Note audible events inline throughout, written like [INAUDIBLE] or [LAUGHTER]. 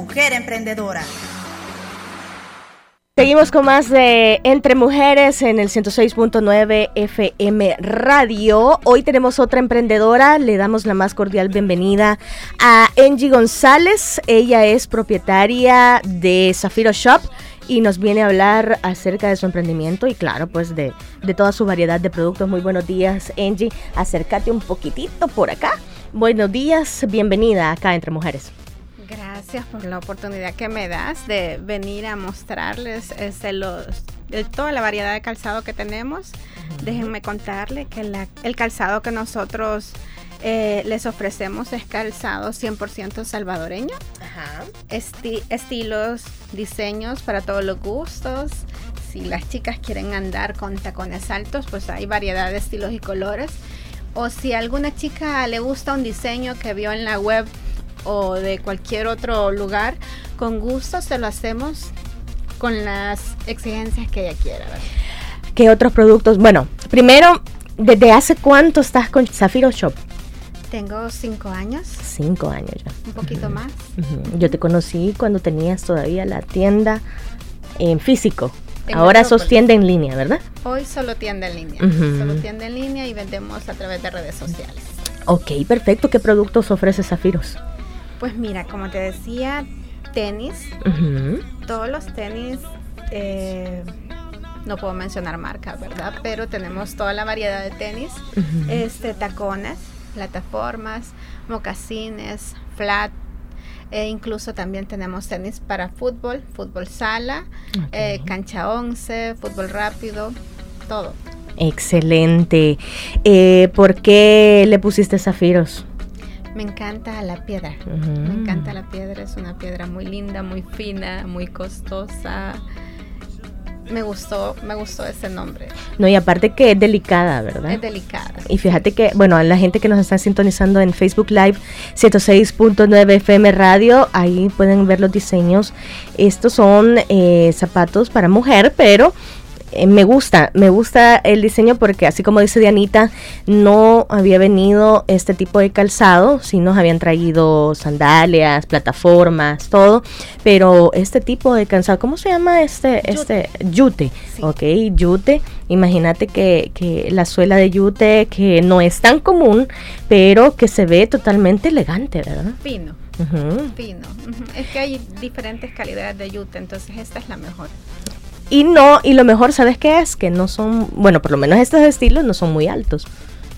Mujer Emprendedora. Seguimos con más de Entre Mujeres en el 106.9 FM Radio. Hoy tenemos otra emprendedora. Le damos la más cordial bienvenida a Angie González. Ella es propietaria de Zafiro Shop y nos viene a hablar acerca de su emprendimiento y claro, pues de, de toda su variedad de productos. Muy buenos días, Angie. Acércate un poquitito por acá. Buenos días, bienvenida acá Entre Mujeres. Gracias por la oportunidad que me das de venir a mostrarles este, los, toda la variedad de calzado que tenemos. Déjenme contarle que el calzado que nosotros eh, les ofrecemos es calzado 100% salvadoreño. estilos, diseños para todos los gustos. Si las chicas quieren andar con tacones altos, pues hay variedad de estilos y colores. O si a alguna chica le gusta un diseño que vio en la web o de cualquier otro lugar, con gusto se lo hacemos con las exigencias que ella quiera. ¿Qué otros productos? Bueno, primero, ¿desde hace cuánto estás con Zafiro Shop? Tengo cinco años. Cinco años ya. Un poquito más. Yo te conocí cuando tenías todavía la tienda en físico. Ahora sos tienda en línea, ¿verdad? Hoy solo tienda en línea. Solo tienda en línea y vendemos a través de redes sociales. Ok, perfecto. ¿Qué productos ofrece Zafiros? Pues mira, como te decía, tenis. Todos los tenis, eh, no puedo mencionar marcas, ¿verdad? Pero tenemos toda la variedad de tenis. Este, tacones, plataformas, mocasines, flat. E incluso también tenemos tenis para fútbol, fútbol sala, eh, cancha 11, fútbol rápido, todo. Excelente. Eh, ¿Por qué le pusiste zafiros? Me encanta la piedra. Me encanta la piedra. Es una piedra muy linda, muy fina, muy costosa. Me gustó, me gustó ese nombre. No, y aparte que es delicada, ¿verdad? Es delicada. Y fíjate que, bueno, a la gente que nos está sintonizando en Facebook Live 106.9 FM Radio, ahí pueden ver los diseños. Estos son eh, zapatos para mujer, pero eh, me gusta, me gusta el diseño porque así como dice Dianita, no había venido este tipo de calzado, sí nos habían traído sandalias, plataformas, todo, pero este tipo de calzado, ¿cómo se llama este? Este, yute, ok, yute, imagínate que, que la suela de yute que no es tan común, pero que se ve totalmente elegante, ¿verdad? Fino. Fino. Es que hay diferentes calidades de yute, entonces esta es la mejor. Y no, y lo mejor, ¿sabes qué es? Que no son, bueno, por lo menos estos estilos no son muy altos.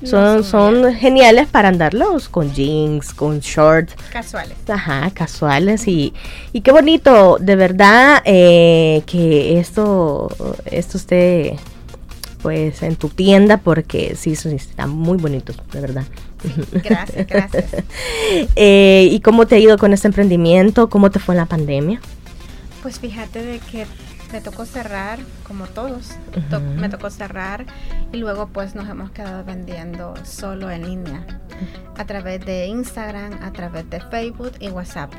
son, son, geniales para andarlos con jeans, con shorts. Casuales. Ajá, casuales. Y, y qué bonito, de verdad, eh, que esto, esto esté pues en tu tienda porque sí, están muy bonitos, de verdad. gracias, gracias. [LAUGHS] Eh, ¿Y cómo te ha ido con este emprendimiento? ¿Cómo te fue en la pandemia? Pues fíjate de que me tocó cerrar, como todos, me tocó cerrar y luego pues nos hemos quedado vendiendo solo en línea, a través de Instagram, a través de Facebook y WhatsApp.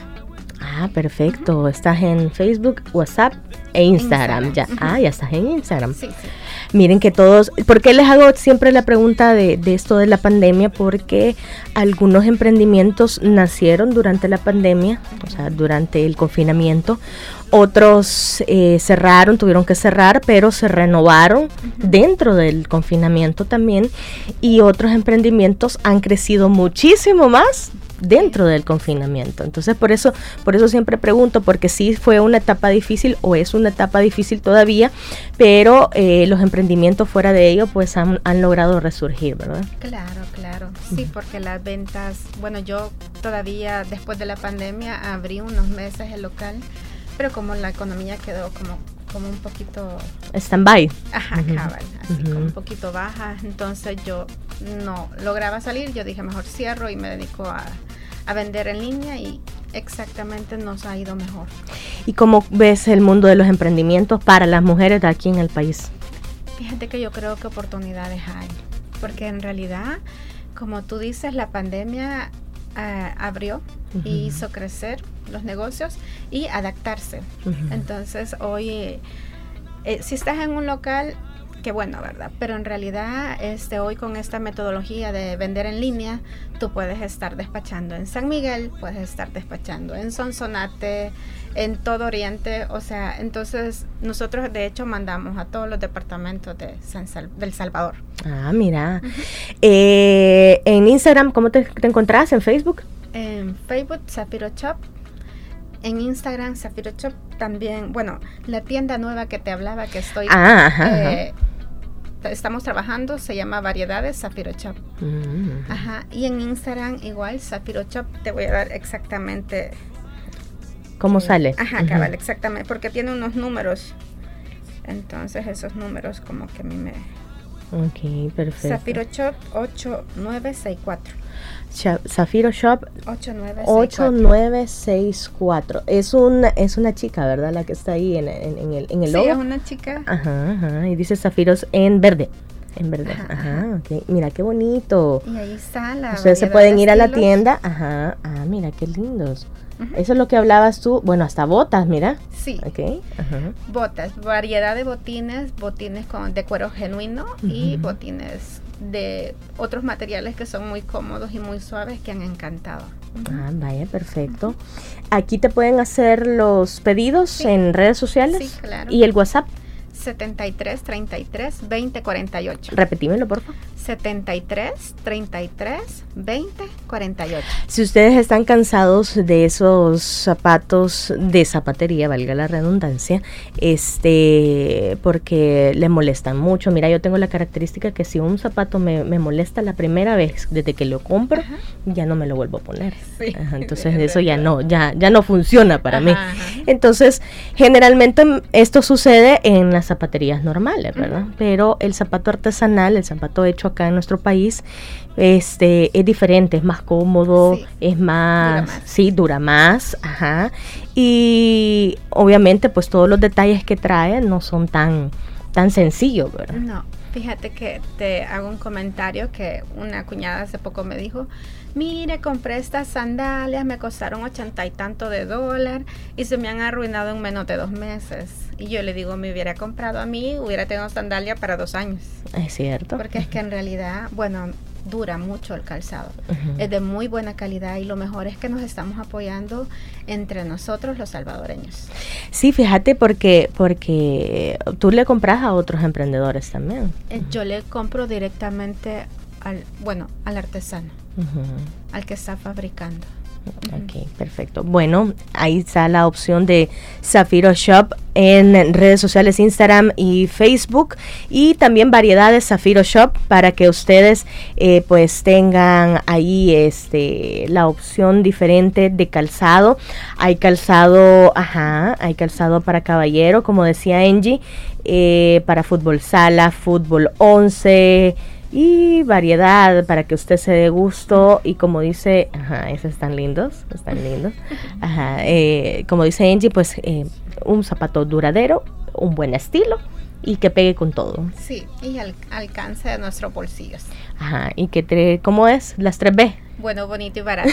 Ah, perfecto. Estás en Facebook, WhatsApp e Instagram. Ya. Ah, ya estás en Instagram. Sí, sí. Miren que todos, ¿por qué les hago siempre la pregunta de, de, esto de la pandemia? Porque algunos emprendimientos nacieron durante la pandemia, o sea, durante el confinamiento. Otros eh, cerraron, tuvieron que cerrar, pero se renovaron dentro del confinamiento también. Y otros emprendimientos han crecido muchísimo más dentro del confinamiento. Entonces, por eso, por eso siempre pregunto, porque sí fue una etapa difícil o es una etapa difícil todavía, pero eh, los emprendimientos fuera de ello, pues han, han, logrado resurgir, ¿verdad? Claro, claro. Sí, porque las ventas, bueno, yo todavía después de la pandemia abrí unos meses el local pero como la economía quedó como como un poquito stand-by. Ajá, cabal, así como un poquito baja, entonces yo no lograba salir, yo dije mejor cierro y me dedico a, a vender en línea y exactamente nos ha ido mejor. ¿Y cómo ves el mundo de los emprendimientos para las mujeres de aquí en el país? Fíjate que yo creo que oportunidades hay, porque en realidad, como tú dices, la pandemia eh, abrió y hizo crecer los negocios y adaptarse. Entonces, hoy, eh, si estás en un local, qué bueno, ¿verdad? Pero en realidad, este, hoy con esta metodología de vender en línea, tú puedes estar despachando en San Miguel, puedes estar despachando en Sonsonate, en todo Oriente, o sea, entonces nosotros de hecho mandamos a todos los departamentos de San del Salvador. Ah, mira. Eh, en Instagram, ¿cómo te, te encontrás? ¿En Facebook? En Facebook, Zafiro Shop. En Instagram, Zafiro Shop también, bueno, la tienda nueva que te hablaba que estoy... Ah, ajá, eh, estamos trabajando, se llama Variedades Zafiro Shop. Mm. Ajá, y en Instagram igual, Zafiro Shop, te voy a dar exactamente... ¿Cómo sale? Ajá, cabal, exactamente, porque tiene unos números. Entonces esos números como que a mí me... Ok, perfecto. Zafiro Shop 8964. Zafiro Shop 8964. Es una, es una chica, ¿verdad? La que está ahí en, en, el, en el logo. Sí, es una chica. Ajá, ajá. Y dice Zafiros en verde. En verde. Ajá, ok. Mira qué bonito. Y ahí está la. Ustedes se pueden ir a la tienda. Ajá. Ah, mira qué lindos. Eso es lo que hablabas tú. Bueno, hasta botas, mira. Sí. Ok. Ajá. Botas. Variedad de botines. Botines con, de cuero genuino y botines de otros materiales que son muy cómodos y muy suaves que han encantado. Ah, vaya, perfecto. Aquí te pueden hacer los pedidos en redes sociales. Sí, claro. ¿Y el WhatsApp? 73 33 20 48. Repetímelo, por favor. 73 33 20 48. Si ustedes están cansados de esos zapatos de zapatería, valga la redundancia, este, porque les molestan mucho. Mira, yo tengo la característica que si un zapato me, molesta la primera vez desde que lo compro, ya no me lo vuelvo a poner. [LAUGHS] entonces eso ya no, ya, ya no funciona para mí. Entonces, generalmente esto sucede en las zapaterías normales, ¿verdad? Pero el zapato artesanal, el zapato hecho acá en nuestro país, este es diferente, es más cómodo, es más, sí, dura más, ajá. Y obviamente pues todos los detalles que trae no son tan tan sencillos, ¿verdad? No, fíjate que te hago un comentario que una cuñada hace poco me dijo, mire, compré estas sandalias, me costaron ochenta y tanto de dólar y se me han arruinado en menos de dos meses. Y yo le digo, me hubiera comprado a mí, hubiera tenido sandalia para dos años. Es cierto. Porque es que en realidad, bueno, dura mucho el calzado. Es de muy buena calidad y lo mejor es que nos estamos apoyando entre nosotros los salvadoreños. Sí, fíjate porque porque tú le compras a otros emprendedores también. Eh, yo le compro directamente al bueno, al artesano, al que está fabricando. Ok, perfecto. Bueno, ahí está la opción de Zafiro Shop en redes sociales Instagram y Facebook y también variedades Zafiro Shop para que ustedes eh, pues tengan ahí este la opción diferente de calzado. Hay calzado, ajá, hay calzado para caballero, como decía Angie, eh, para fútbol sala, fútbol 11 y variedad para que usted se dé gusto y como dice, ajá, esos están lindos, están lindos, [LAUGHS] ajá, eh, como dice Angie, pues eh, un zapato duradero, un buen estilo y que pegue con todo. Sí, y al alcance de nuestros bolsillos. Ajá, y que, ¿cómo es? Las 3B. Bueno, bonito y barato.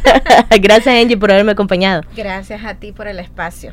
[LAUGHS] Gracias Angie por haberme acompañado. Gracias a ti por el espacio.